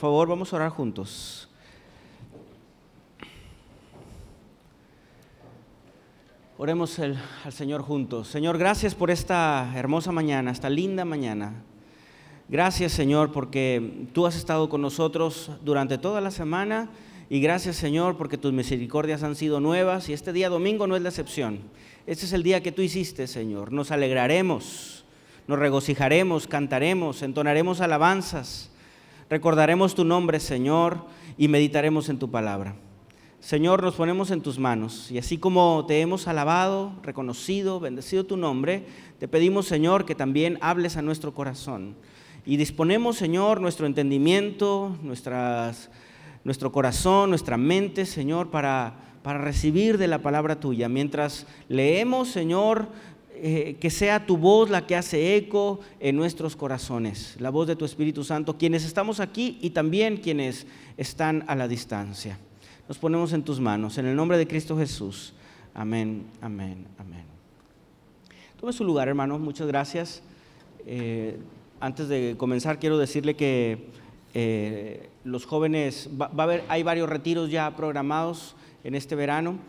favor, vamos a orar juntos. Oremos al Señor juntos. Señor, gracias por esta hermosa mañana, esta linda mañana. Gracias, Señor, porque tú has estado con nosotros durante toda la semana. Y gracias, Señor, porque tus misericordias han sido nuevas y este día domingo no es la excepción. Este es el día que tú hiciste, Señor. Nos alegraremos, nos regocijaremos, cantaremos, entonaremos alabanzas, recordaremos tu nombre, Señor, y meditaremos en tu palabra. Señor, nos ponemos en tus manos y así como te hemos alabado, reconocido, bendecido tu nombre, te pedimos, Señor, que también hables a nuestro corazón. Y disponemos, Señor, nuestro entendimiento, nuestras, nuestro corazón, nuestra mente, Señor, para, para recibir de la palabra tuya. Mientras leemos, Señor, eh, que sea tu voz la que hace eco en nuestros corazones, la voz de tu Espíritu Santo, quienes estamos aquí y también quienes están a la distancia nos ponemos en tus manos. En el nombre de Cristo Jesús. Amén, amén, amén. Tome su lugar, hermano. Muchas gracias. Eh, antes de comenzar, quiero decirle que eh, los jóvenes, va, a haber, hay varios retiros ya programados en este verano.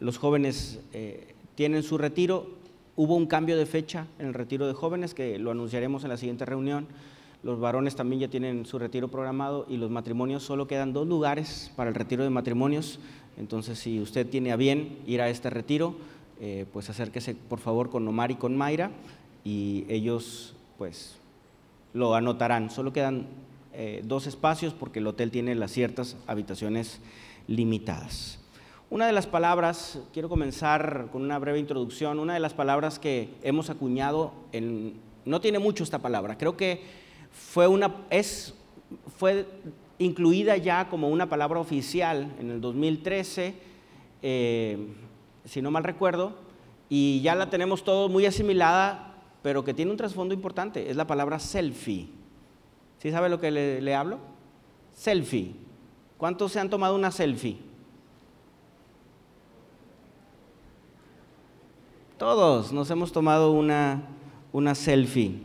los jóvenes tienen su retiro. Hubo un cambio de fecha en el retiro de jóvenes que lo anunciaremos en la siguiente reunión. Los varones también ya tienen su retiro programado y los matrimonios solo quedan dos lugares para el retiro de matrimonios. Entonces, si usted tiene a bien ir a este retiro, eh, pues acérquese por favor con Omar y con Mayra y ellos pues lo anotarán. Solo quedan eh, dos espacios porque el hotel tiene las ciertas habitaciones limitadas. Una de las palabras, quiero comenzar con una breve introducción, una de las palabras que hemos acuñado, en, no tiene mucho esta palabra, creo que fue, una, es, fue incluida ya como una palabra oficial en el 2013, eh, si no mal recuerdo, y ya la tenemos todos muy asimilada, pero que tiene un trasfondo importante, es la palabra selfie. ¿Sí sabe lo que le, le hablo? Selfie. ¿Cuántos se han tomado una selfie? Todos nos hemos tomado una, una selfie.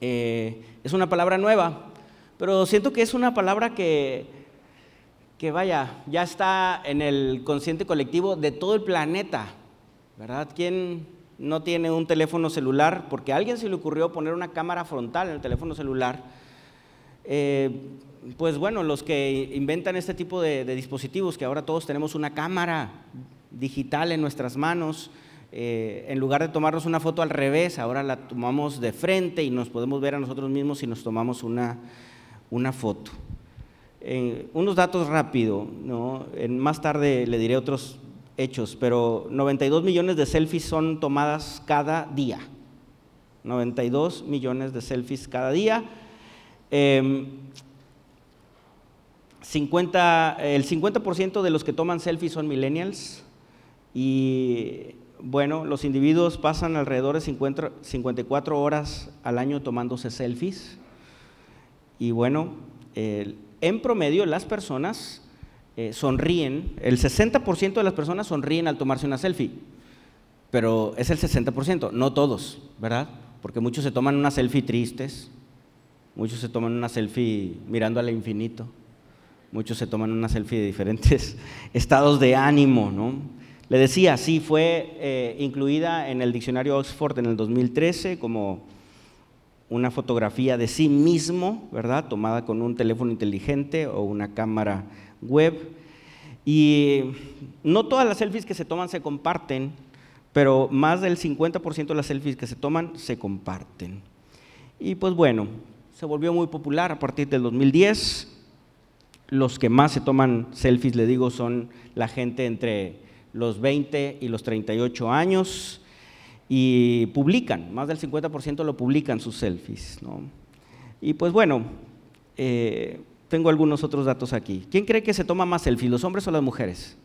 Eh, es una palabra nueva, pero siento que es una palabra que, que vaya, ya está en el consciente colectivo de todo el planeta, ¿verdad? ¿Quién no tiene un teléfono celular? Porque a alguien se le ocurrió poner una cámara frontal en el teléfono celular. Eh, pues bueno, los que inventan este tipo de dispositivos, que ahora todos tenemos una cámara digital en nuestras manos, eh, en lugar de tomarnos una foto al revés, ahora la tomamos de frente y nos podemos ver a nosotros mismos si nos tomamos una, una foto. Eh, unos datos rápido, ¿no? en, más tarde le diré otros hechos, pero 92 millones de selfies son tomadas cada día. 92 millones de selfies cada día. 50, em, el 50% de los que toman selfies son millennials y bueno, los individuos pasan alrededor de 54 horas al año tomándose selfies. Y bueno, en promedio las personas eh, sonríen, el 60% de las personas sonríen al tomarse una selfie, pero es el 60%, no todos, ¿verdad? Porque muchos se toman una selfie tristes, muchos se toman una selfie mirando al infinito, muchos se toman una selfie de diferentes estados de ánimo, ¿no? Le decía, sí, fue eh, incluida en el diccionario Oxford en el 2013 como una fotografía de sí mismo, ¿verdad? Tomada con un teléfono inteligente o una cámara web. Y no todas las selfies que se toman se comparten, pero más del 50% de las selfies que se toman se comparten. Y pues bueno, se volvió muy popular a partir del 2010. Los que más se toman selfies, le digo, son la gente entre los 20 y los 38 años y publican, más del 50% lo publican sus selfies. Y pues bueno, eh, tengo algunos otros datos aquí. ¿Quién cree que se toma más selfies, los hombres o las mujeres?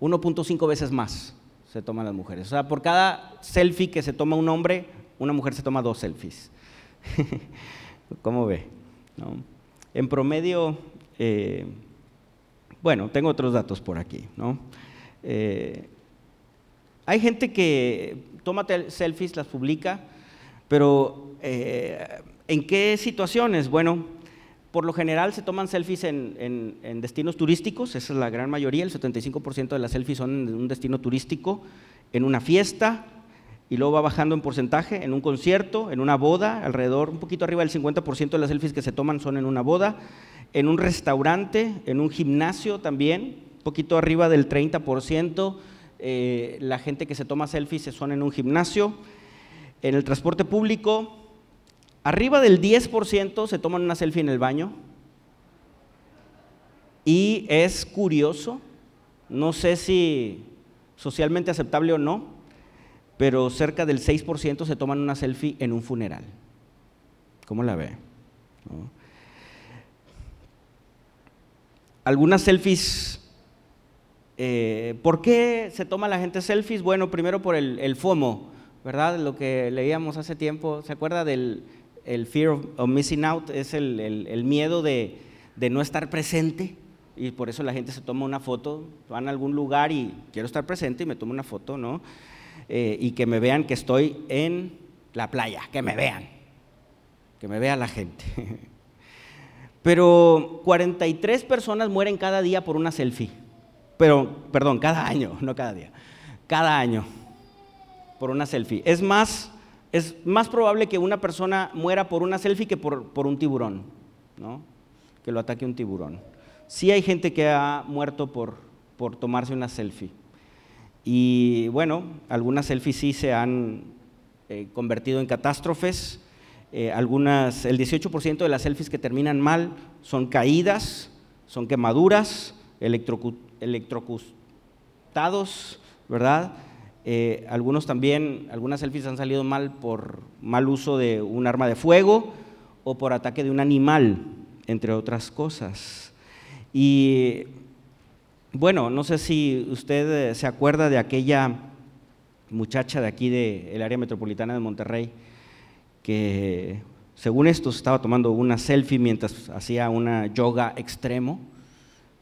1.5 veces más se toman las mujeres. O sea, por cada selfie que se toma un hombre, una mujer se toma dos selfies. ¿Cómo ve? En promedio, eh, bueno, tengo otros datos por aquí. ¿no? Eh, hay gente que toma selfies, las publica, pero eh, ¿En qué situaciones? Bueno, por lo general se toman selfies en, destinos turísticos, esa es la gran mayoría, el 75% de las selfies son en un destino turístico, en una fiesta, y luego va bajando en porcentaje, en un concierto, en una boda, alrededor, un poquito arriba del 50% de las selfies que se toman son en una boda, en un restaurante, en un gimnasio también, un poquito arriba del 30%, eh, la gente que se toma selfies son en un gimnasio, en el transporte público, arriba del 10% se toman una selfie en el baño, y es curioso, no sé si socialmente aceptable o no, pero cerca del 6% se toman una selfie en un funeral. ¿Cómo la ve? Algunas selfies, eh, ¿por qué se toma la gente selfies? Bueno, primero por el, FOMO, ¿verdad? Lo que leíamos hace tiempo, ¿se acuerda del el fear of, missing out? Es el, miedo de, de no estar presente y por eso la gente se toma una foto, van a algún lugar y quiero estar presente y me tomo una foto, ¿no? Eh, y que me vean que estoy en la playa, que me vean, que me vea la gente. Pero 43 personas mueren cada día por una selfie. Pero, perdón, cada año, no cada día, cada año por una selfie. Es más, es más probable que una persona muera por una selfie que por, por un tiburón, ¿no? Que lo ataque un tiburón. Sí hay gente que ha muerto por, por tomarse una selfie. Y bueno, algunas selfies sí se han eh, convertido en catástrofes. Eh, algunas, el 18% de las selfies que terminan mal son caídas, son quemaduras, electrocutados, ¿verdad? Eh, algunos también, algunas selfies han salido mal por mal uso de un arma de fuego o por ataque de un animal, entre otras cosas. Y bueno, no sé si usted eh, se acuerda de aquella muchacha de aquí del área metropolitana de Monterrey que según esto estaba tomando una selfie mientras hacía una yoga extremo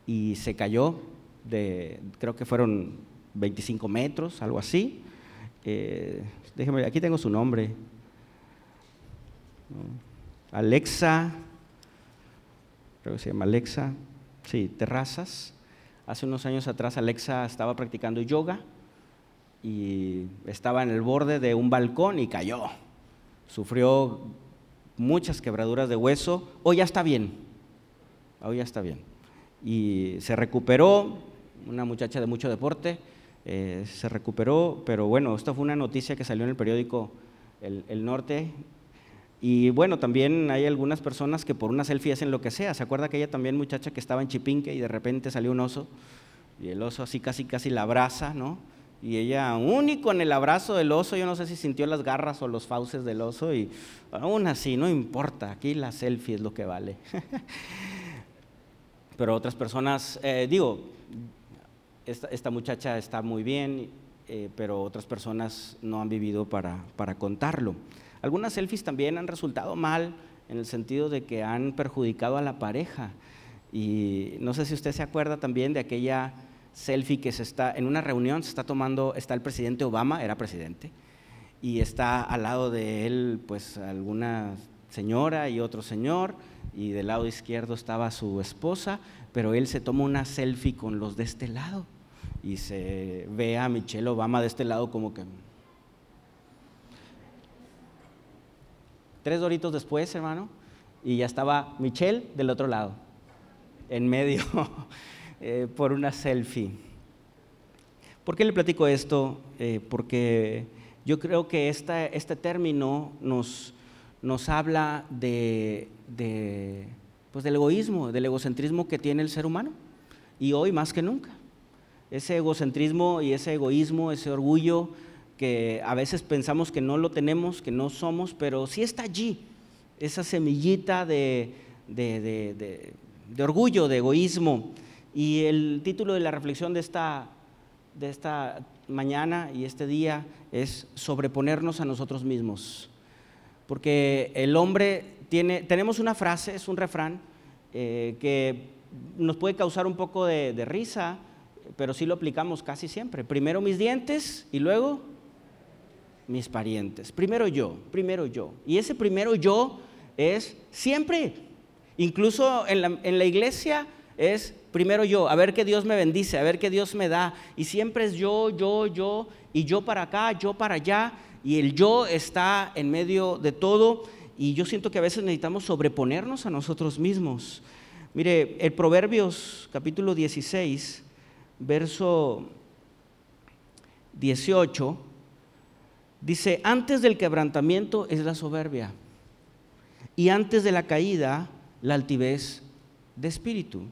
y se cayó de, creo que fueron 25 metros, algo así. Eh, déjeme, aquí tengo su nombre. Alexa, creo que se llama Alexa, sí, Terrazas. Hace unos años atrás Alexa estaba practicando yoga y estaba en el borde de un balcón y cayó. Sufrió muchas quebraduras de hueso. Hoy ya está bien. Hoy ya está bien. Y se recuperó, una muchacha de mucho deporte, eh, se recuperó, pero bueno, esto fue una noticia que salió en el periódico el Norte y bueno, también hay algunas personas que por una selfie hacen lo que sea. ¿Se acuerda aquella también muchacha que estaba en Chipinque y de repente salió un oso? Y el oso así casi casi la abraza, ¿no? Y ella, único en el abrazo del oso, yo no sé si sintió las garras o los fauces del oso, y aún así, no importa, aquí la selfie es lo que vale. Pero otras personas, eh, digo, esta, muchacha está muy bien, eh, pero otras personas no han vivido para, para contarlo. Algunas selfies también han resultado mal en el sentido de que han perjudicado a la pareja. Y no sé si usted se acuerda también de aquella selfie que se está, en una reunión se está tomando, está el presidente Obama, era presidente, y está al lado de él pues alguna señora y otro señor, y del lado izquierdo estaba su esposa, pero él se toma una selfie con los de este lado y se ve a Michelle Obama de este lado como que Tres doritos después, hermano, y ya estaba Michelle del otro lado, en medio, eh, por una selfie. ¿Por qué le platico esto? Eh, porque yo creo que este término nos, nos habla de, pues del egoísmo, del egocentrismo que tiene el ser humano, y hoy más que nunca. Ese egocentrismo y ese egoísmo, ese orgullo, que a veces pensamos que no lo tenemos, que no somos, pero sí está allí, esa semillita de, orgullo, de egoísmo. Y el título de la reflexión de esta, de esta mañana y este día es sobreponernos a nosotros mismos. Porque el hombre tiene, tenemos una frase, es un refrán, eh, que nos puede causar un poco de risa, pero sí lo aplicamos casi siempre. Primero mis dientes y luego mis parientes. Primero yo, primero yo. Y ese primero yo es siempre. Incluso en la, en la iglesia es primero yo, a ver que Dios me bendice, a ver que Dios me da. Y siempre es yo, yo, yo, y yo para acá, yo para allá. Y el yo está en medio de todo. Y yo siento que a veces necesitamos sobreponernos a nosotros mismos. Mire, el Proverbios capítulo 16, verso 18, dice, antes del quebrantamiento es la soberbia y antes de la caída la altivez de espíritu.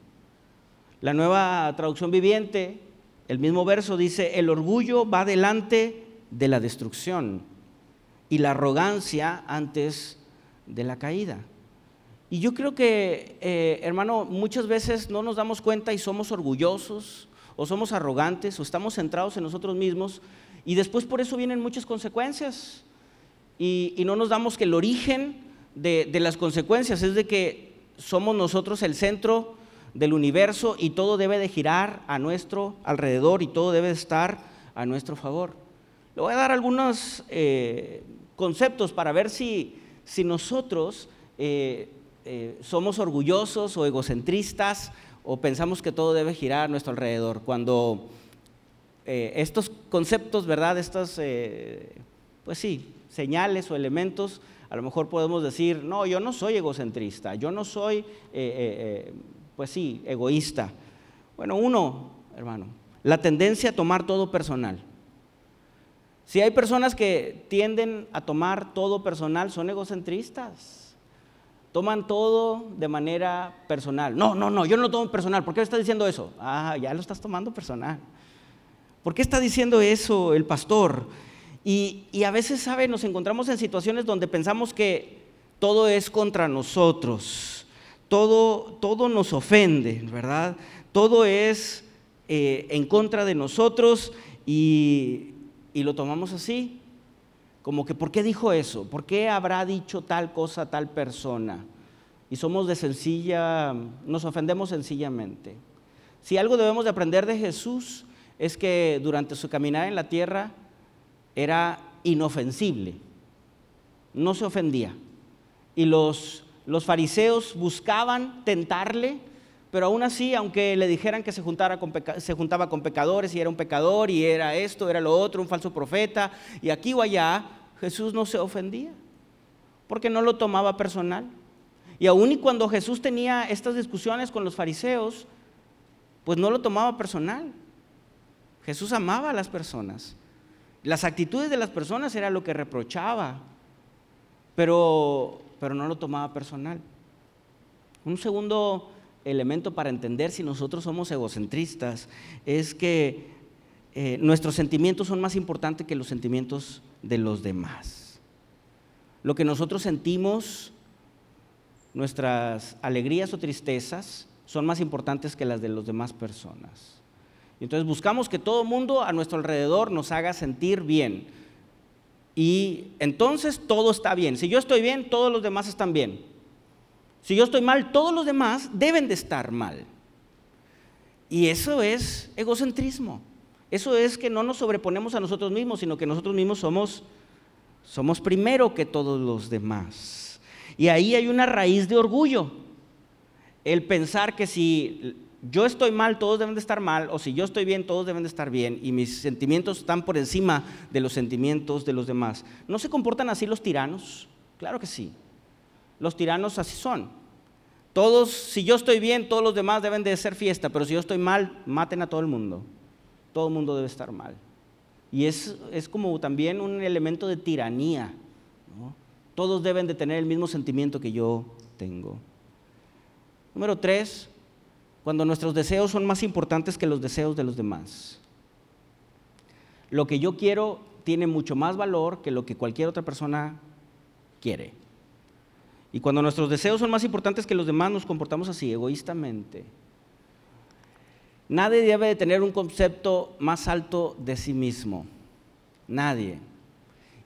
La nueva traducción viviente, el mismo verso dice, el orgullo va delante de la destrucción y la arrogancia antes de la caída. Y yo creo que, eh, hermano, muchas veces no nos damos cuenta y somos orgullosos o somos arrogantes o estamos centrados en nosotros mismos y después por eso vienen muchas consecuencias. Y, no nos damos que el origen de, de las consecuencias es de que somos nosotros el centro del universo y todo debe de girar a nuestro alrededor y todo debe de estar a nuestro favor. Le voy a dar algunos eh, conceptos para ver si, si nosotros eh, eh, somos orgullosos o egocentristas o pensamos que todo debe girar a nuestro alrededor. Cuando estos conceptos, ¿verdad? Estas, pues sí, señales o elementos, a lo mejor podemos decir, no, yo no soy egocentrista, yo no soy pues sí, egoísta. Bueno, uno, hermano, la tendencia a tomar todo personal. Si hay personas que tienden a tomar todo personal, son egocentristas. Toman todo de manera personal. No, no, no, yo no lo tomo personal. ¿Por qué está diciendo eso? Ah, ya lo estás tomando personal. ¿Por qué está diciendo eso el pastor? Y, y a veces, ¿sabe? Nos encontramos en situaciones donde pensamos que todo es contra nosotros todo, todo nos ofende, ¿verdad? Todo es eh, en contra de nosotros y, y lo tomamos así. Como que, ¿por qué dijo eso? ¿Por qué habrá dicho tal cosa tal persona? Y somos de sencilla, nos ofendemos sencillamente. Si algo debemos de aprender de Jesús es que durante su caminar en la tierra era inofensible, no se ofendía. Y los los fariseos buscaban tentarle, pero aún así, aunque le dijeran que se, juntara se juntaba con pecadores y era un pecador y era esto, era lo otro, un falso profeta, y aquí o allá, Jesús no se ofendía, porque no lo tomaba personal. Y aún y cuando Jesús tenía estas discusiones con los fariseos, pues no lo tomaba personal. Jesús amaba a las personas. Las actitudes de las personas era lo que reprochaba. Pero pero no lo tomaba personal. Un segundo elemento para entender si nosotros somos egocentristas es que eh, nuestros sentimientos son más importantes que los sentimientos de los demás. Lo que nosotros sentimos, nuestras alegrías o tristezas, son más importantes que las de las demás personas. Entonces buscamos que todo mundo a nuestro alrededor nos haga sentir bien y entonces todo está bien. Si yo estoy bien, todos los demás están bien. Si yo estoy mal, todos los demás deben de estar mal. Y eso es egocentrismo. Eso es que no nos sobreponemos a nosotros mismos, sino que nosotros mismos somos, somos primero que todos los demás. Y ahí hay una raíz de orgullo. El pensar que si yo estoy mal, todos deben de estar mal, o si yo estoy bien, todos deben de estar bien, y mis sentimientos están por encima de los sentimientos de los demás. ¿No se comportan así los tiranos? Claro que sí. Los tiranos así son. Todos, si yo estoy bien, todos los demás deben de ser fiesta, pero si yo estoy mal, maten a todo el mundo. Todo el mundo debe estar mal. Y es, es como también un elemento de tiranía. Todos deben de tener el mismo sentimiento que yo tengo. Número tres, cuando nuestros deseos son más importantes que los deseos de los demás. Lo que yo quiero tiene mucho más valor que lo que cualquier otra persona quiere. Y cuando nuestros deseos son más importantes que los demás, nos comportamos así, egoístamente. Nadie debe de tener un concepto más alto de sí mismo. Nadie.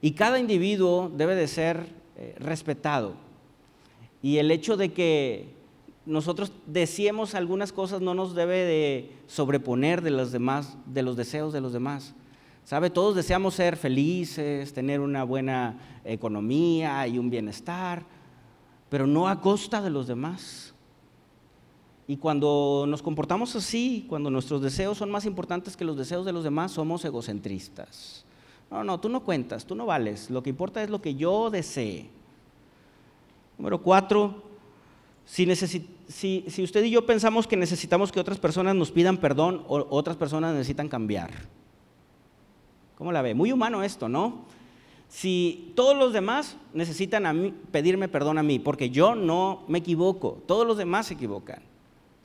Y cada individuo debe de ser eh, respetado. Y el hecho de que nosotros decíamos algunas cosas no nos debe de sobreponer de los demás, de los deseos de los demás. ¿Sabe? Todos deseamos ser felices, tener una buena economía y un bienestar, pero no a costa de los demás. Y cuando nos comportamos así, cuando nuestros deseos son más importantes que los deseos de los demás, somos egocentristas. No, no, tú no cuentas, tú no vales. Lo que importa es lo que yo desee. Número cuatro, si, si, usted y yo pensamos que necesitamos que otras personas nos pidan perdón o otras personas necesitan cambiar. ¿Cómo la ve? Muy humano esto, ¿no? Si todos los demás necesitan pedirme perdón a mí, porque yo no me equivoco, todos los demás se equivocan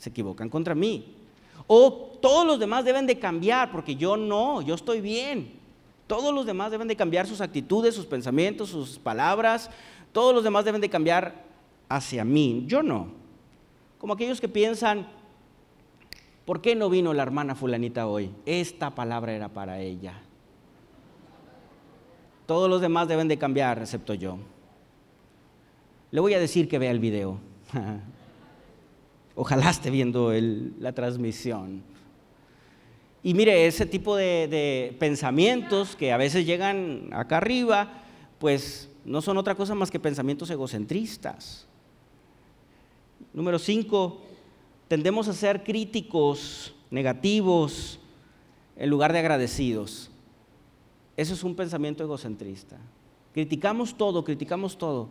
se equivocan contra mí. O todos los demás deben de cambiar, porque yo no, yo estoy bien. Todos los demás deben de cambiar sus actitudes, sus pensamientos, sus palabras. Todos los demás deben de cambiar hacia mí. Yo no. Como aquellos que piensan, ¿por qué no vino la hermana fulanita hoy? Esta palabra era para ella. Todos los demás deben de cambiar, excepto yo. Le voy a decir que vea el video. Ojalá esté viendo la transmisión. Y mire, ese tipo de, pensamientos que a veces llegan acá arriba, pues no son otra cosa más que pensamientos egocentristas. Número cinco, tendemos a ser críticos, negativos, en lugar de agradecidos. Eso es un pensamiento egocentrista. Criticamos todo, criticamos todo,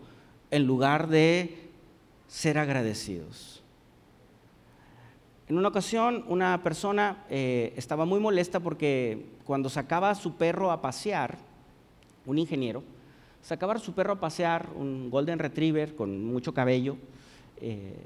en lugar de ser agradecidos. En una ocasión una persona eh, estaba muy molesta porque cuando sacaba a su perro a pasear, un ingeniero, sacaba a su perro a pasear, un golden retriever con mucho cabello, eh,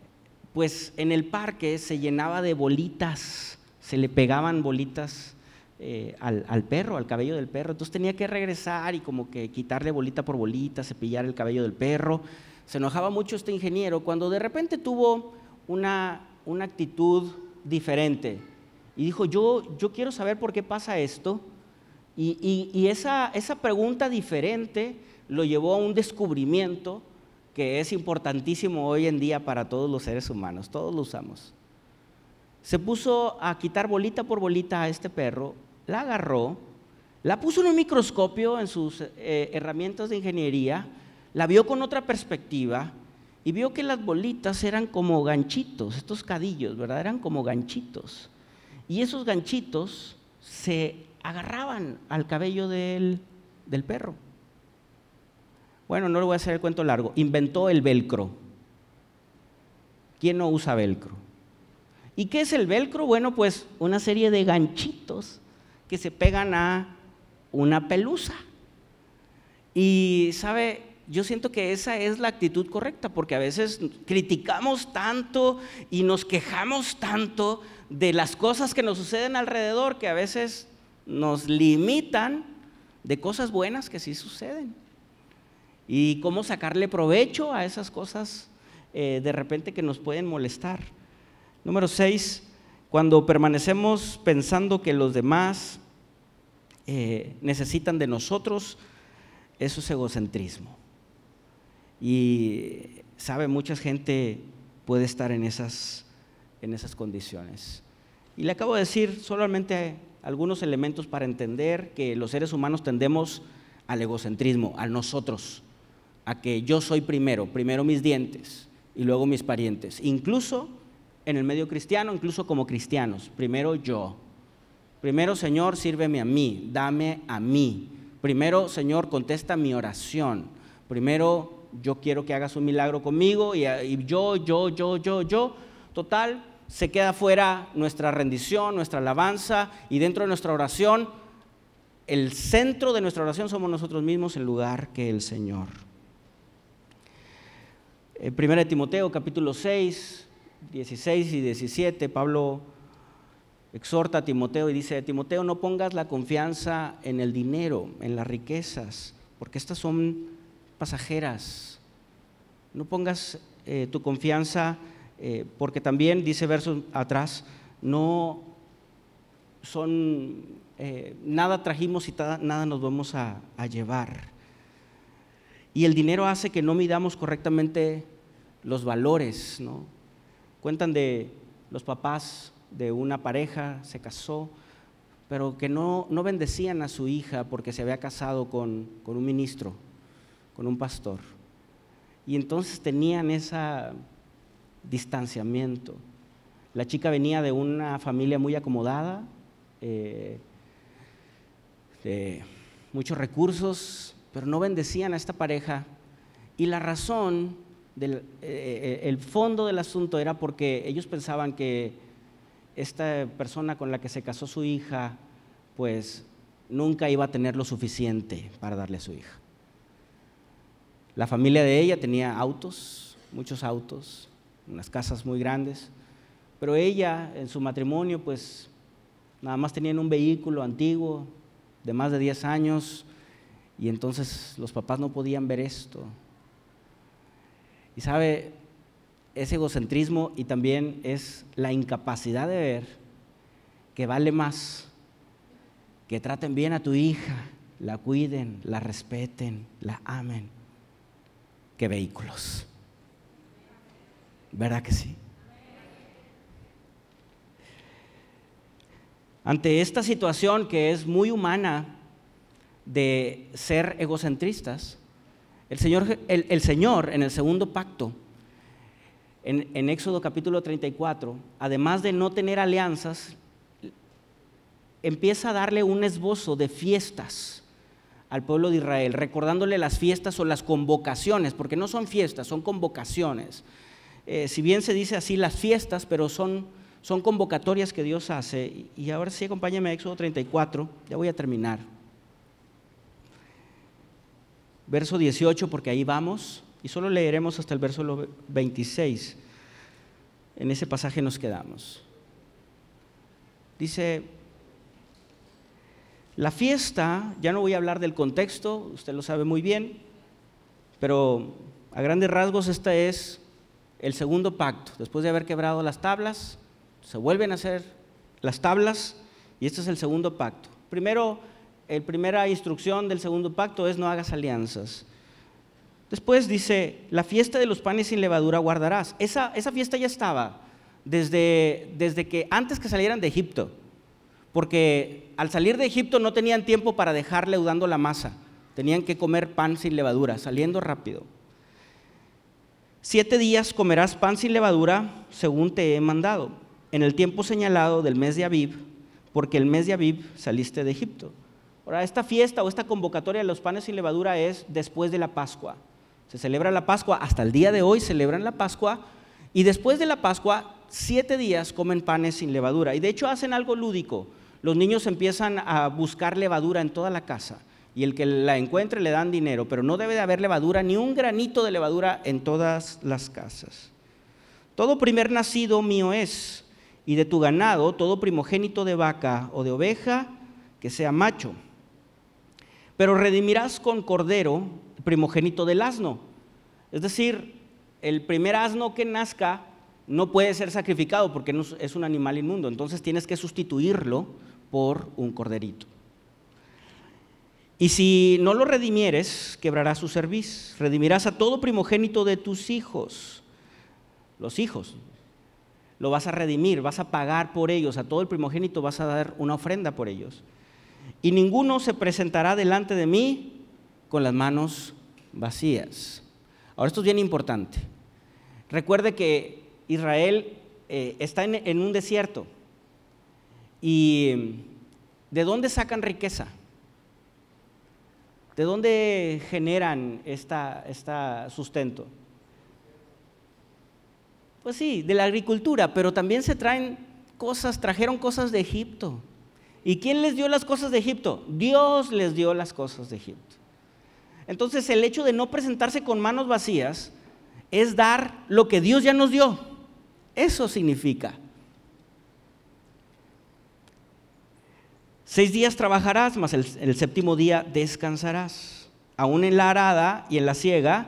pues en el parque se llenaba de bolitas, se le pegaban bolitas eh, al, al, perro, al cabello del perro. Entonces tenía que regresar y como que quitarle bolita por bolita, cepillar el cabello del perro. Se enojaba mucho este ingeniero cuando de repente tuvo una una actitud diferente. Y dijo, yo, yo quiero saber por qué pasa esto. Y, esa, esa pregunta diferente lo llevó a un descubrimiento que es importantísimo hoy en día para todos los seres humanos, todos lo usamos. Se puso a quitar bolita por bolita a este perro, la agarró, la puso en un microscopio en sus eh, herramientas de ingeniería, la vio con otra perspectiva y vio que las bolitas eran como ganchitos, estos cadillos, ¿verdad? Eran como ganchitos. Y esos ganchitos se agarraban al cabello del, del perro. Bueno, no le voy a hacer el cuento largo. Inventó el velcro. ¿Quién no usa velcro? ¿Y qué es el velcro? Bueno, pues una serie de ganchitos que se pegan a una pelusa. Y sabe, yo siento que esa es la actitud correcta, porque a veces criticamos tanto y nos quejamos tanto de las cosas que nos suceden alrededor que a veces nos limitan de cosas buenas que sí suceden. Y cómo sacarle provecho a esas cosas eh, de repente que nos pueden molestar. Número seis, cuando permanecemos pensando que los demás eh, necesitan de nosotros, eso es egocentrismo. Y sabe, mucha gente puede estar en esas, en esas condiciones. Y le acabo de decir solamente algunos elementos para entender que los seres humanos tendemos al egocentrismo, a nosotros, a que yo soy primero, primero mis dientes y luego mis parientes. Incluso en el medio cristiano, incluso como cristianos, primero yo. Primero, Señor, sírveme a mí, dame a mí. Primero, Señor, contesta mi oración. Primero, yo quiero que hagas un milagro conmigo y, yo, yo, yo, yo, yo. Total, se queda fuera nuestra rendición, nuestra alabanza y dentro de nuestra oración, el centro de nuestra oración somos nosotros mismos en lugar que el Señor. En 1 Timoteo capítulo 6, 16 y 17, Pablo exhorta a Timoteo y dice, Timoteo, no pongas la confianza en el dinero, en las riquezas, porque estas son pasajeras. No pongas eh, tu confianza, eh, porque también dice versos atrás, no son, eh, nada trajimos y nada nos vamos a llevar. Y el dinero hace que no midamos correctamente los valores, ¿no? Cuentan de los papás de una pareja, se casó, pero que no, no bendecían a su hija porque se había casado con, con un ministro con un pastor. y entonces tenían ese distanciamiento. La chica venía de una familia muy acomodada, eh, de muchos recursos, pero no bendecían a esta pareja. Y la razón, del, eh, eh, el fondo del asunto era porque ellos pensaban que esta persona con la que se casó su hija, pues nunca iba a tener lo suficiente para darle a su hija. La familia de ella tenía autos, muchos autos, unas casas muy grandes, pero ella en su matrimonio pues nada más tenían un vehículo antiguo de más de 10 años y entonces los papás no podían ver esto. Y sabe, ese egocentrismo y también es la incapacidad de ver que vale más que traten bien a tu hija, la cuiden, la respeten, la amen que vehículos. ¿Verdad que sí? Ante esta situación que es muy humana de ser egocentristas, el Señor, el, Señor en el segundo pacto, en, en Éxodo capítulo 34, además de no tener alianzas, empieza a darle un esbozo de fiestas al pueblo de Israel, recordándole las fiestas o las convocaciones, porque no son fiestas, son convocaciones. Eh, si bien se dice así las fiestas, pero son, son convocatorias que Dios hace. Y ahora sí, acompáñame a Éxodo 34, ya voy a terminar. Verso 18, porque ahí vamos, y solo leeremos hasta el verso 26. En ese pasaje nos quedamos. Dice, la fiesta, ya no voy a hablar del contexto, usted lo sabe muy bien, pero a grandes rasgos este es el segundo pacto. Después de haber quebrado las tablas, se vuelven a hacer las tablas y este es el segundo pacto. Primero, la primera instrucción del segundo pacto es no hagas alianzas. Después dice, la fiesta de los panes sin levadura guardarás. Esa, esa fiesta ya estaba desde, desde que antes que salieran de Egipto porque al salir de Egipto no tenían tiempo para dejar leudando la masa, tenían que comer pan sin levadura, saliendo rápido. Siete días comerás pan sin levadura, según te he mandado, en el tiempo señalado del mes de Abib, porque el mes de Abib saliste de Egipto. Ahora, esta fiesta o esta convocatoria de los panes sin levadura es después de la Pascua. Se celebra la Pascua, hasta el día de hoy celebran la Pascua, y después de la Pascua, siete días comen panes sin levadura. Y de hecho hacen algo lúdico los niños empiezan a buscar levadura en toda la casa y el que la encuentre le dan dinero, pero no debe de haber levadura, ni un granito de levadura en todas las casas. Todo primer nacido mío es, y de tu ganado, todo primogénito de vaca o de oveja, que sea macho. Pero redimirás con cordero primogénito del asno. Es decir, el primer asno que nazca no puede ser sacrificado porque es un animal inmundo, entonces tienes que sustituirlo por un corderito. Y si no lo redimieres, quebrarás su cerviz. Redimirás a todo primogénito de tus hijos. Los hijos. Lo vas a redimir, vas a pagar por ellos. A todo el primogénito vas a dar una ofrenda por ellos. Y ninguno se presentará delante de mí con las manos vacías. Ahora esto es bien importante. Recuerde que Israel eh, está en un desierto. ¿Y de dónde sacan riqueza? ¿De dónde generan esta, sustento? Pues sí, de la agricultura, pero también se traen cosas, trajeron cosas de Egipto. ¿Y quién les dio las cosas de Egipto? Dios les dio las cosas de Egipto. Entonces el hecho de no presentarse con manos vacías es dar lo que Dios ya nos dio. Eso significa. Seis días trabajarás, mas el, séptimo día descansarás. Aún en la arada y en la siega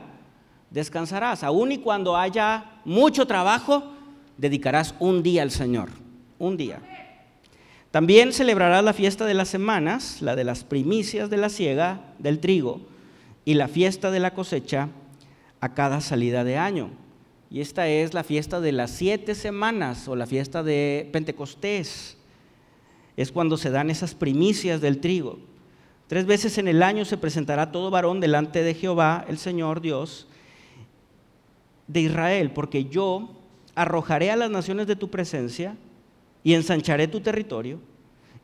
descansarás. Aún y cuando haya mucho trabajo, dedicarás un día al Señor. Un día. También celebrarás la fiesta de las semanas, la de las primicias de la siega del trigo, y la fiesta de la cosecha a cada salida de año. Y esta es la fiesta de las siete semanas o la fiesta de Pentecostés es cuando se dan esas primicias del trigo. Tres veces en el año se presentará todo varón delante de Jehová, el Señor Dios, de Israel, porque yo arrojaré a las naciones de tu presencia y ensancharé tu territorio,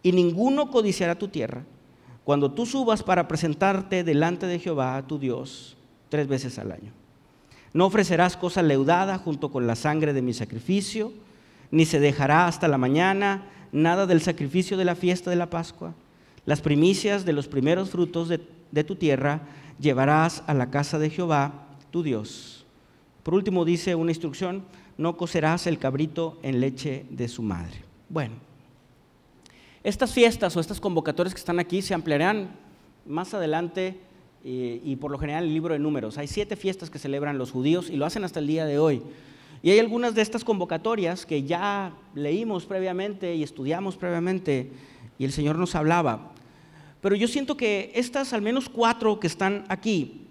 y ninguno codiciará tu tierra, cuando tú subas para presentarte delante de Jehová, tu Dios, tres veces al año. No ofrecerás cosa leudada junto con la sangre de mi sacrificio, ni se dejará hasta la mañana nada del sacrificio de la fiesta de la Pascua. Las primicias de los primeros frutos de, de tu tierra llevarás a la casa de Jehová, tu Dios. Por último dice una instrucción, no cocerás el cabrito en leche de su madre. Bueno, estas fiestas o estas convocatorias que están aquí se ampliarán más adelante y, y por lo general en el libro de números. Hay siete fiestas que celebran los judíos y lo hacen hasta el día de hoy. Y hay algunas de estas convocatorias que ya leímos previamente y estudiamos previamente y el Señor nos hablaba. Pero yo siento que estas, al menos cuatro que están aquí,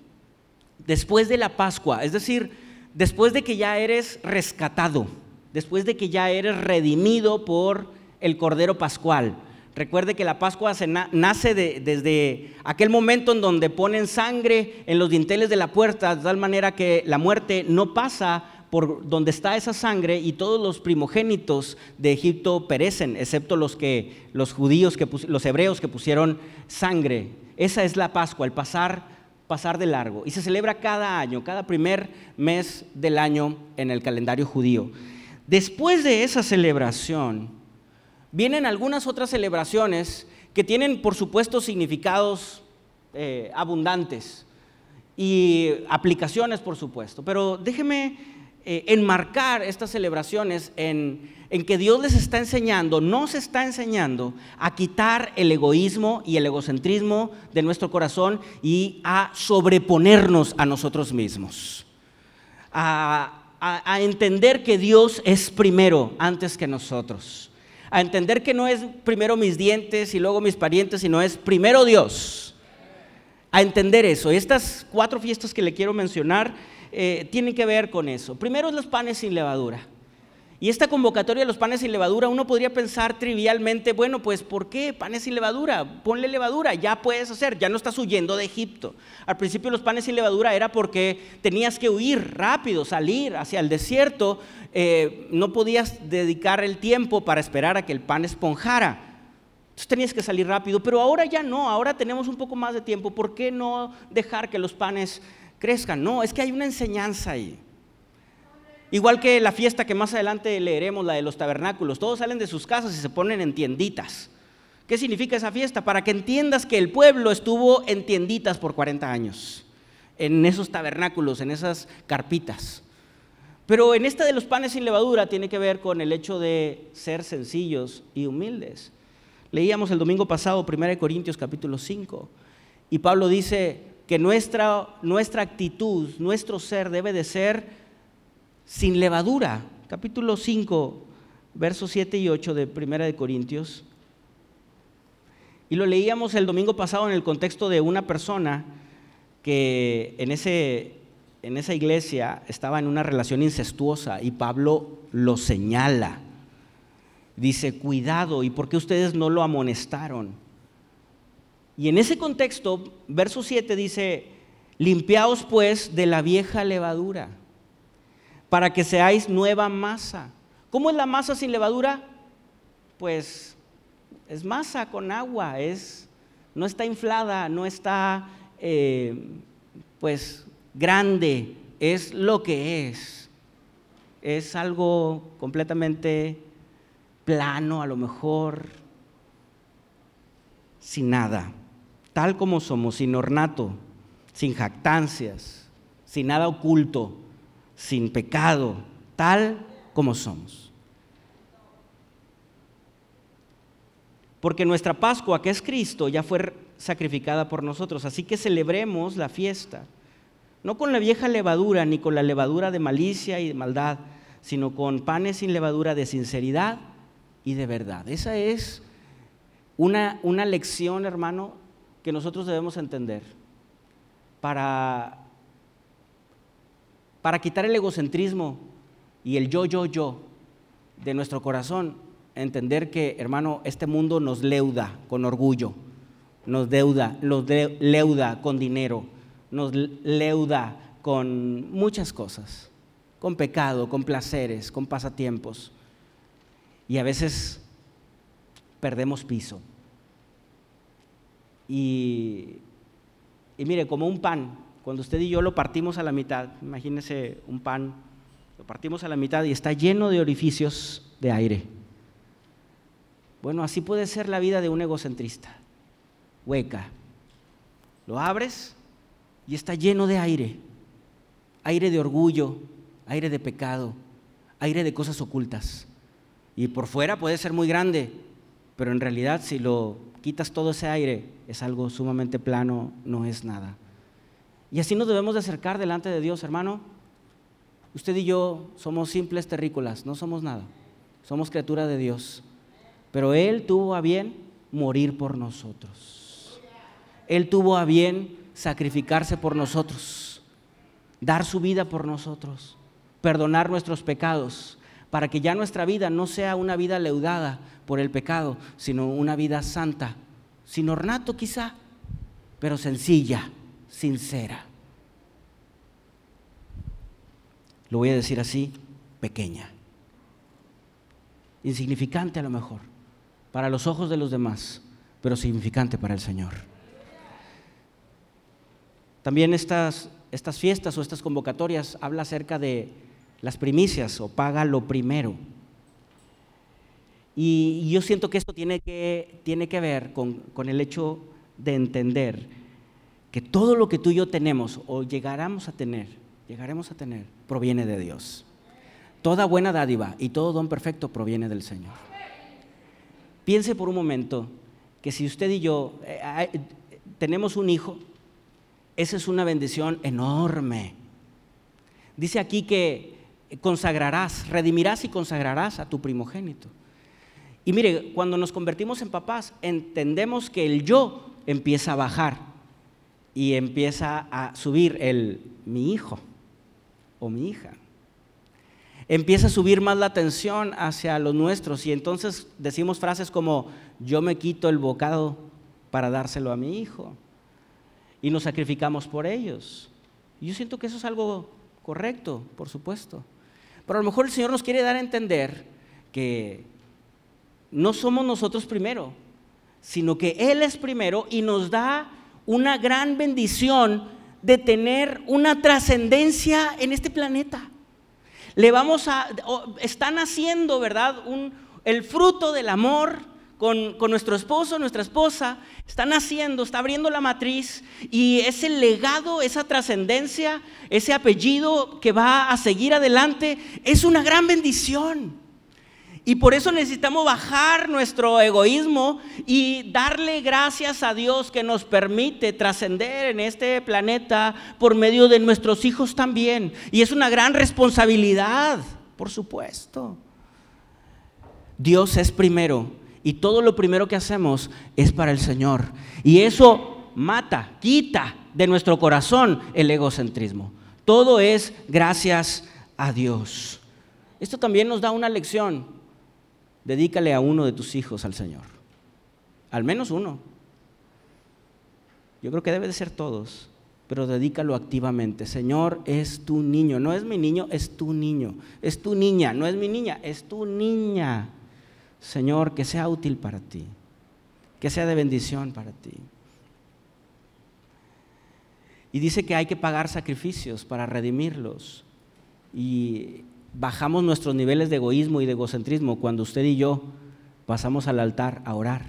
después de la Pascua, es decir, después de que ya eres rescatado, después de que ya eres redimido por el Cordero Pascual. Recuerde que la Pascua se nace desde aquel momento en donde ponen sangre en los dinteles de la puerta, de tal manera que la muerte no pasa por donde está esa sangre y todos los primogénitos de Egipto perecen, excepto los que los judíos que los hebreos que pusieron sangre. Esa es la Pascua, el pasar pasar de largo y se celebra cada año, cada primer mes del año en el calendario judío. Después de esa celebración vienen algunas otras celebraciones que tienen, por supuesto, significados eh, abundantes y aplicaciones, por supuesto. Pero déjeme eh, enmarcar estas celebraciones en, en que Dios les está enseñando, nos está enseñando a quitar el egoísmo y el egocentrismo de nuestro corazón y a sobreponernos a nosotros mismos. A, a, entender que Dios es primero antes que nosotros. A entender que no es primero mis dientes y luego mis parientes, sino es primero Dios. A entender eso. Estas cuatro fiestas que le quiero mencionar eh, tienen que ver con eso. Primero los panes sin levadura. Y esta convocatoria de los panes sin levadura, uno podría pensar trivialmente, bueno, pues ¿por qué panes sin levadura? Ponle levadura, ya puedes hacer, ya no estás huyendo de Egipto. Al principio los panes sin levadura era porque tenías que huir rápido, salir hacia el desierto, eh, no podías dedicar el tiempo para esperar a que el pan esponjara. Entonces tenías que salir rápido, pero ahora ya no, ahora tenemos un poco más de tiempo. ¿Por qué no dejar que los panes No, es que hay una enseñanza ahí. Igual que la fiesta que más adelante leeremos, la de los tabernáculos. Todos salen de sus casas y se ponen en tienditas. ¿Qué significa esa fiesta? Para que entiendas que el pueblo estuvo en tienditas por 40 años, en esos tabernáculos, en esas carpitas. Pero en esta de los panes sin levadura tiene que ver con el hecho de ser sencillos y humildes. Leíamos el domingo pasado 1 Corintios capítulo 5 y Pablo dice, que nuestra, nuestra actitud, nuestro ser debe de ser sin levadura. Capítulo 5, versos 7 y 8 de Primera de Corintios. Y lo leíamos el domingo pasado en el contexto de una persona que en, ese, en esa iglesia estaba en una relación incestuosa y Pablo lo señala. Dice, cuidado, ¿y por qué ustedes no lo amonestaron? Y en ese contexto, verso 7 dice, limpiaos pues de la vieja levadura, para que seáis nueva masa. ¿Cómo es la masa sin levadura? Pues es masa con agua, es, no está inflada, no está eh, pues grande, es lo que es. Es algo completamente plano a lo mejor, sin nada tal como somos, sin ornato, sin jactancias, sin nada oculto, sin pecado, tal como somos. Porque nuestra Pascua, que es Cristo, ya fue sacrificada por nosotros, así que celebremos la fiesta, no con la vieja levadura, ni con la levadura de malicia y de maldad, sino con panes sin levadura de sinceridad y de verdad. Esa es una, una lección, hermano, que nosotros debemos entender para, para quitar el egocentrismo y el yo, yo, yo de nuestro corazón, entender que, hermano, este mundo nos leuda con orgullo, nos deuda, nos leuda con dinero, nos leuda con muchas cosas. con pecado, con placeres, con pasatiempos. Y a veces perdemos piso. Y, mire, como un pan, cuando usted y yo lo partimos a la mitad, imagínese un pan, lo partimos a la mitad y está lleno de orificios de aire. Bueno, así puede ser la vida de un egocentrista, hueca. Lo abres y está lleno de aire, aire de orgullo, aire de pecado, aire de cosas ocultas. Y por fuera puede ser muy grande, pero en realidad si lo quitas todo ese aire, es algo sumamente plano, no es nada. Y así nos debemos de acercar delante de Dios, hermano. Usted y yo somos simples terrícolas, no somos nada. Somos criatura de Dios. Pero Él tuvo a bien morir por nosotros. Él tuvo a bien sacrificarse por nosotros, dar su vida por nosotros, perdonar nuestros pecados, para que ya nuestra vida no sea una vida leudada por el pecado, sino una vida santa, sin ornato quizá, pero sencilla, sincera. Lo voy a decir así, pequeña, insignificante a lo mejor, para los ojos de los demás, pero significante para el Señor. También estas, estas fiestas o estas convocatorias habla acerca de las primicias o paga lo primero. Y yo siento que esto tiene que, tiene que ver con, con el hecho de entender que todo lo que tú y yo tenemos o llegaremos a tener, llegaremos a tener, proviene de Dios. Toda buena dádiva y todo don perfecto proviene del Señor. Piense por un momento que si usted y yo eh, tenemos un hijo, esa es una bendición enorme. Dice aquí que consagrarás, redimirás y consagrarás a tu primogénito. Y mire, cuando nos convertimos en papás, entendemos que el yo empieza a bajar y empieza a subir el mi hijo o mi hija. Empieza a subir más la atención hacia los nuestros y entonces decimos frases como yo me quito el bocado para dárselo a mi hijo y nos sacrificamos por ellos. Y yo siento que eso es algo correcto, por supuesto. Pero a lo mejor el Señor nos quiere dar a entender que no somos nosotros primero, sino que Él es primero y nos da una gran bendición de tener una trascendencia en este planeta. Le vamos a, están haciendo, ¿verdad? el fruto del amor con, nuestro esposo, nuestra esposa, están haciendo, está abriendo la matriz y ese legado, esa trascendencia, ese apellido que va a seguir adelante, es una gran bendición. Y por eso necesitamos bajar nuestro egoísmo y darle gracias a Dios que nos permite trascender en este planeta por medio de nuestros hijos también. Y es una gran responsabilidad, por supuesto. Dios es primero y todo lo primero que hacemos es para el Señor. Y eso mata, quita de nuestro corazón el egocentrismo. Todo es gracias a Dios. Esto también nos da una lección dedícale a uno de tus hijos al Señor. Al menos uno. Yo creo que debe de ser todos, pero dedícalo activamente. Señor, es tu niño. No es mi niño, es tu niño. Es tu niña, no es mi niña, es tu niña. Señor, que sea útil para ti, que sea de bendición para ti. Y dice que hay que pagar sacrificios para redimirlos. Y bajamos nuestros niveles de egoísmo y de egocentrismo cuando usted y yo pasamos al altar a orar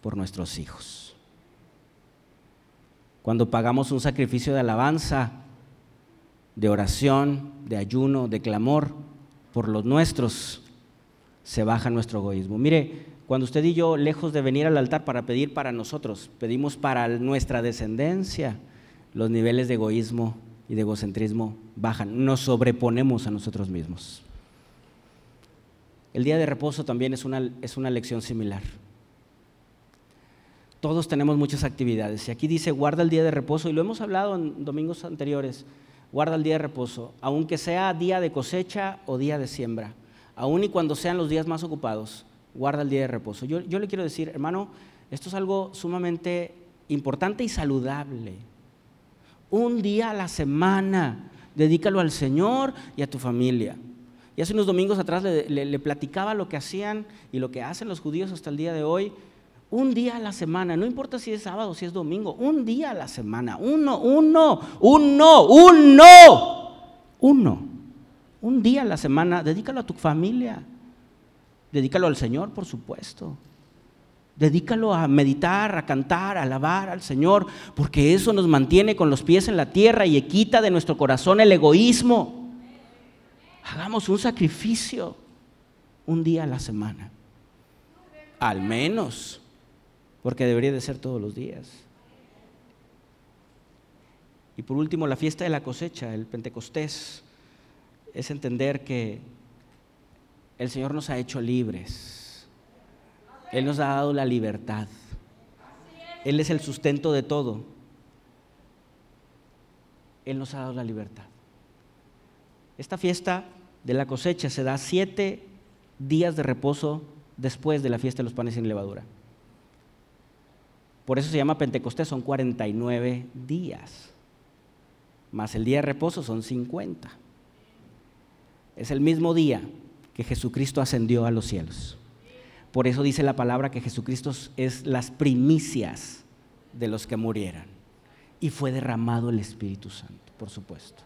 por nuestros hijos. Cuando pagamos un sacrificio de alabanza, de oración, de ayuno, de clamor por los nuestros, se baja nuestro egoísmo. Mire, cuando usted y yo, lejos de venir al altar para pedir para nosotros, pedimos para nuestra descendencia, los niveles de egoísmo y de egocentrismo bajan, nos sobreponemos a nosotros mismos. El día de reposo también es una, es una lección similar. Todos tenemos muchas actividades y aquí dice guarda el día de reposo y lo hemos hablado en domingos anteriores, guarda el día de reposo, aunque sea día de cosecha o día de siembra, aun y cuando sean los días más ocupados, guarda el día de reposo. Yo, yo le quiero decir, hermano, esto es algo sumamente importante y saludable un día a la semana Dedícalo al Señor y a tu familia. Y hace unos domingos atrás le, platicaba lo que hacían y lo que hacen los judíos hasta el día de hoy. Un día a la semana, no importa si es sábado o si es domingo, un día a la semana, uno, uno, uno, uno, uno, un día a la semana, dedícalo a tu familia, dedícalo al Señor, por supuesto. Dedícalo a meditar, a cantar, a alabar al Señor, porque eso nos mantiene con los pies en la tierra y quita de nuestro corazón el egoísmo. Hagamos un sacrificio un día a la semana. Al menos, porque debería de ser todos los días. Y por último, la fiesta de la cosecha, el Pentecostés, es entender que el Señor nos ha hecho libres él nos ha dado la libertad. Él es el sustento de todo. Él nos ha dado la libertad. Esta fiesta de la cosecha se da siete días de reposo después de la fiesta de los panes sin levadura. Por eso se llama Pentecostés, son 49 días. Más el día de reposo son 50. Es el mismo día que Jesucristo ascendió a los cielos. Por eso dice la palabra que Jesucristo es las primicias de los que murieran. Y fue derramado el Espíritu Santo, por supuesto.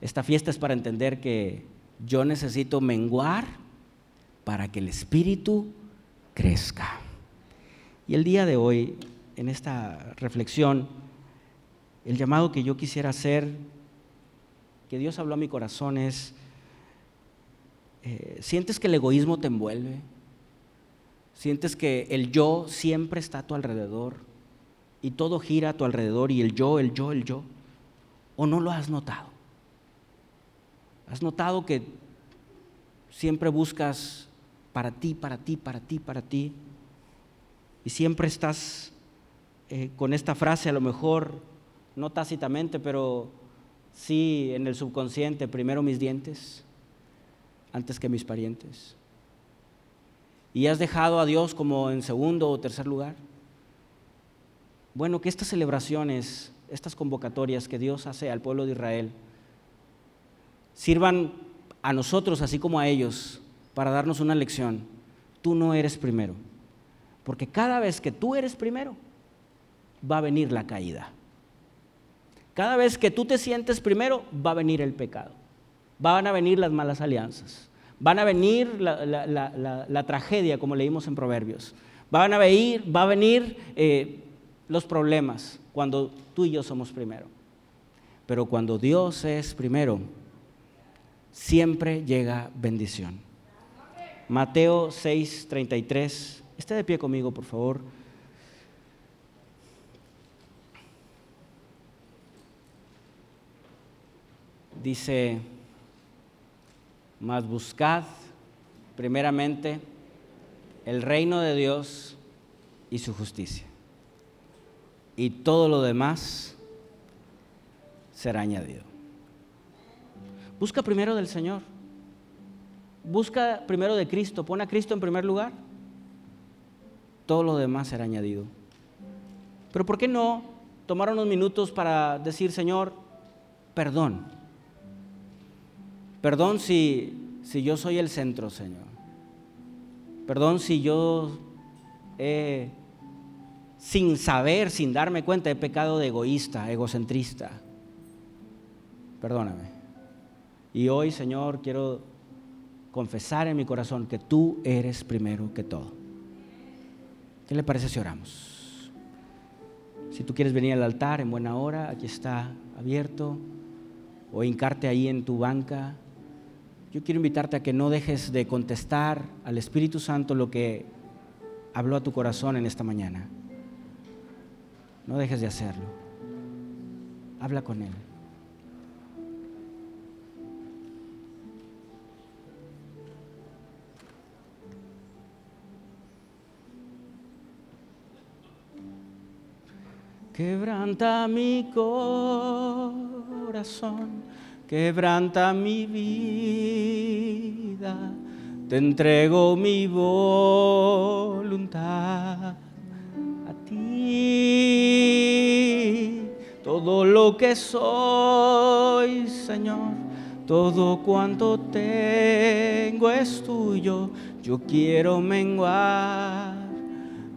Esta fiesta es para entender que yo necesito menguar para que el Espíritu crezca. Y el día de hoy, en esta reflexión, el llamado que yo quisiera hacer, que Dios habló a mi corazón es, eh, ¿Sientes que el egoísmo te envuelve? ¿Sientes que el yo siempre está a tu alrededor? Y todo gira a tu alrededor y el yo, el yo, el yo. ¿O no lo has notado? ¿Has notado que siempre buscas para ti, para ti, para ti, para ti? Y siempre estás eh, con esta frase, a lo mejor no tácitamente, pero sí en el subconsciente, primero mis dientes antes que mis parientes? ¿Y has dejado a Dios como en segundo o tercer lugar? Bueno, que estas celebraciones, estas convocatorias que Dios hace al pueblo de Israel, sirvan a nosotros así como a ellos para darnos una lección. Tú no eres primero, porque cada vez que tú eres primero, va a venir la caída. Cada vez que tú te sientes primero, va a venir el pecado van a venir las malas alianzas, van a venir la, tragedia, como leímos en Proverbios, van a venir, va a venir eh, los problemas cuando tú y yo somos primero. Pero cuando Dios es primero, siempre llega bendición. Mateo 6:33. Esté de pie conmigo, por favor. Dice mas buscad primeramente el reino de Dios y su justicia. Y todo lo demás será añadido. Busca primero del Señor. Busca primero de Cristo. Pon a Cristo en primer lugar. Todo lo demás será añadido. Pero ¿por qué no tomar unos minutos para decir, Señor, perdón? Perdón si, si yo soy el centro, Señor. Perdón si yo sin saber, sin darme cuenta, he pecado de egoísta, egocentrista. Perdóname. Y hoy, Señor, quiero confesar en mi corazón que tú eres primero que todo. ¿Qué le parece si oramos? Si tú quieres venir al altar en buena hora, aquí está abierto, o hincarte ahí en tu banca yo quiero invitarte a que no dejes de contestar al Espíritu Santo lo que habló a tu corazón en esta mañana. No dejes de hacerlo. Habla con Él. Quebranta mi corazón quebranta mi vida, te entrego mi voluntad a ti. Todo lo que soy, Señor, todo cuanto tengo es tuyo. Yo quiero menguar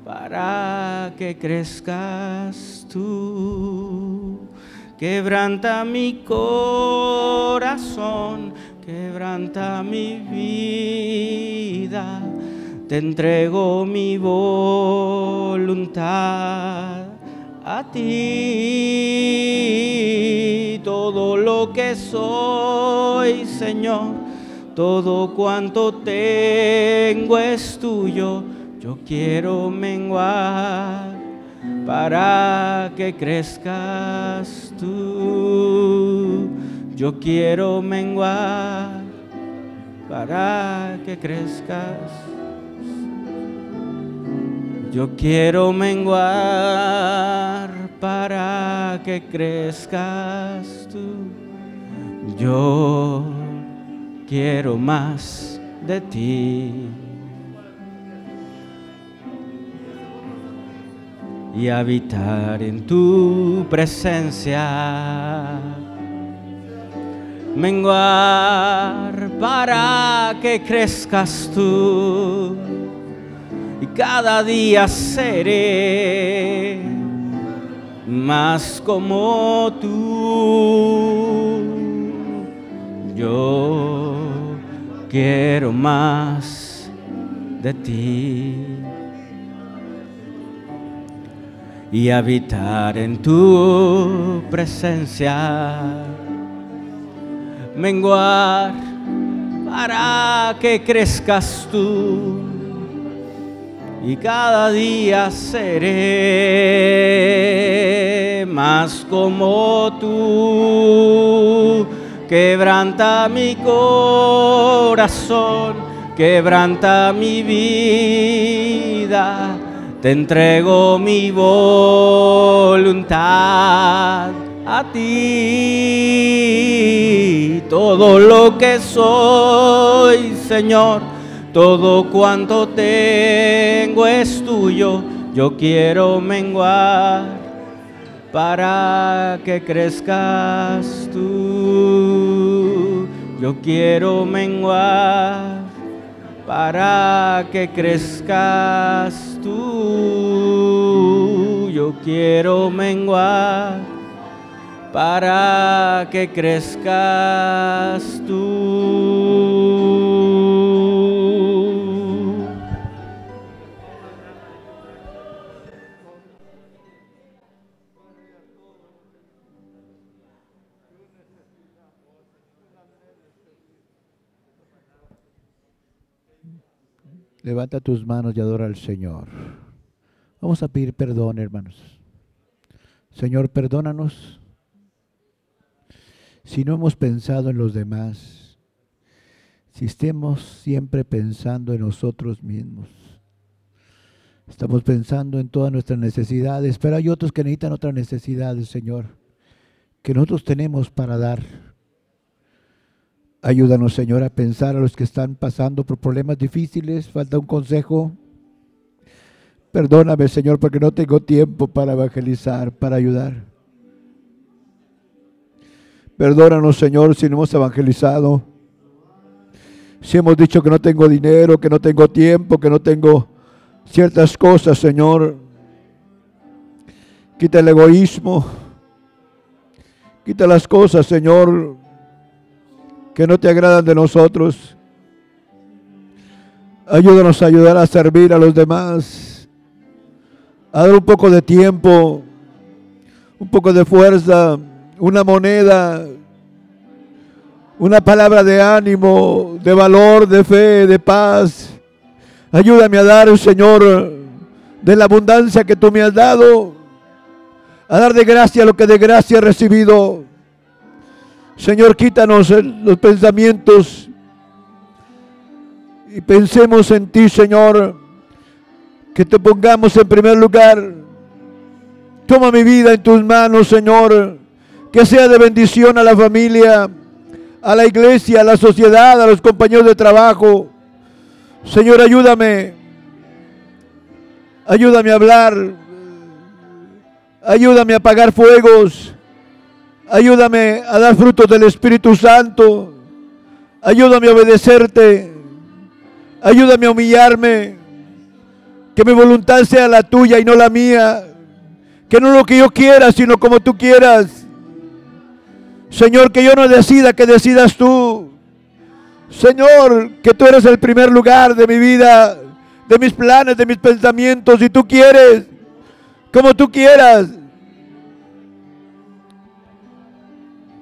para que crezcas tú. Quebranta mi corazón, quebranta mi vida. Te entrego mi voluntad a ti. Todo lo que soy, Señor, todo cuanto tengo es tuyo. Yo quiero menguar para que crezcas tú. Yo quiero menguar para que crezcas. Yo quiero menguar para que crezcas tú. Yo quiero más de ti. Y habitar en tu presencia. Menguar para que crezcas tú y cada día seré más como tú. Yo quiero más de ti. Y habitar en tu presencia. Menguar para que crezcas tú y cada día seré más como tú. Quebranta mi corazón, quebranta mi vida te entrego mi voluntad a ti. Todo lo que soy, Señor, todo cuanto tengo es tuyo. Yo quiero menguar para que crezcas tú. Yo quiero menguar para que crezcas tú. Yo quiero menguar para que crezcas tú. Levanta tus manos y adora al Señor. Vamos a pedir perdón, hermanos. Señor, perdónanos si no hemos pensado en los demás, si estemos siempre pensando en nosotros mismos. Estamos pensando en todas nuestras necesidades, pero hay otros que necesitan otras necesidades, Señor, que nosotros tenemos para dar. Ayúdanos, Señor, a pensar a los que están pasando por problemas difíciles. Falta un consejo. Perdóname, Señor, porque no tengo tiempo para evangelizar, para ayudar. Perdónanos, Señor, si no hemos evangelizado. Si hemos dicho que no tengo dinero, que no tengo tiempo, que no tengo ciertas cosas, Señor. Quita el egoísmo. Quita las cosas, Señor, que no te agradan de nosotros. Ayúdanos a ayudar a servir a los demás. A dar un poco de tiempo, un poco de fuerza, una moneda, una palabra de ánimo, de valor, de fe, de paz. Ayúdame a dar, Señor, de la abundancia que tú me has dado, a dar de gracia lo que de gracia he recibido. Señor, quítanos los pensamientos y pensemos en ti, Señor, que te pongamos en primer lugar. Toma mi vida en tus manos, Señor, que sea de bendición a la familia, a la iglesia, a la sociedad, a los compañeros de trabajo. Señor, ayúdame. Ayúdame a hablar. Ayúdame a apagar fuegos. Ayúdame a dar frutos del Espíritu Santo. Ayúdame a obedecerte. Ayúdame a humillarme. Que mi voluntad sea la tuya y no la mía. Que no lo que yo quiera, sino como tú quieras. Señor, que yo no decida, que decidas tú. Señor, que tú eres el primer lugar de mi vida, de mis planes, de mis pensamientos. Si tú quieres, como tú quieras.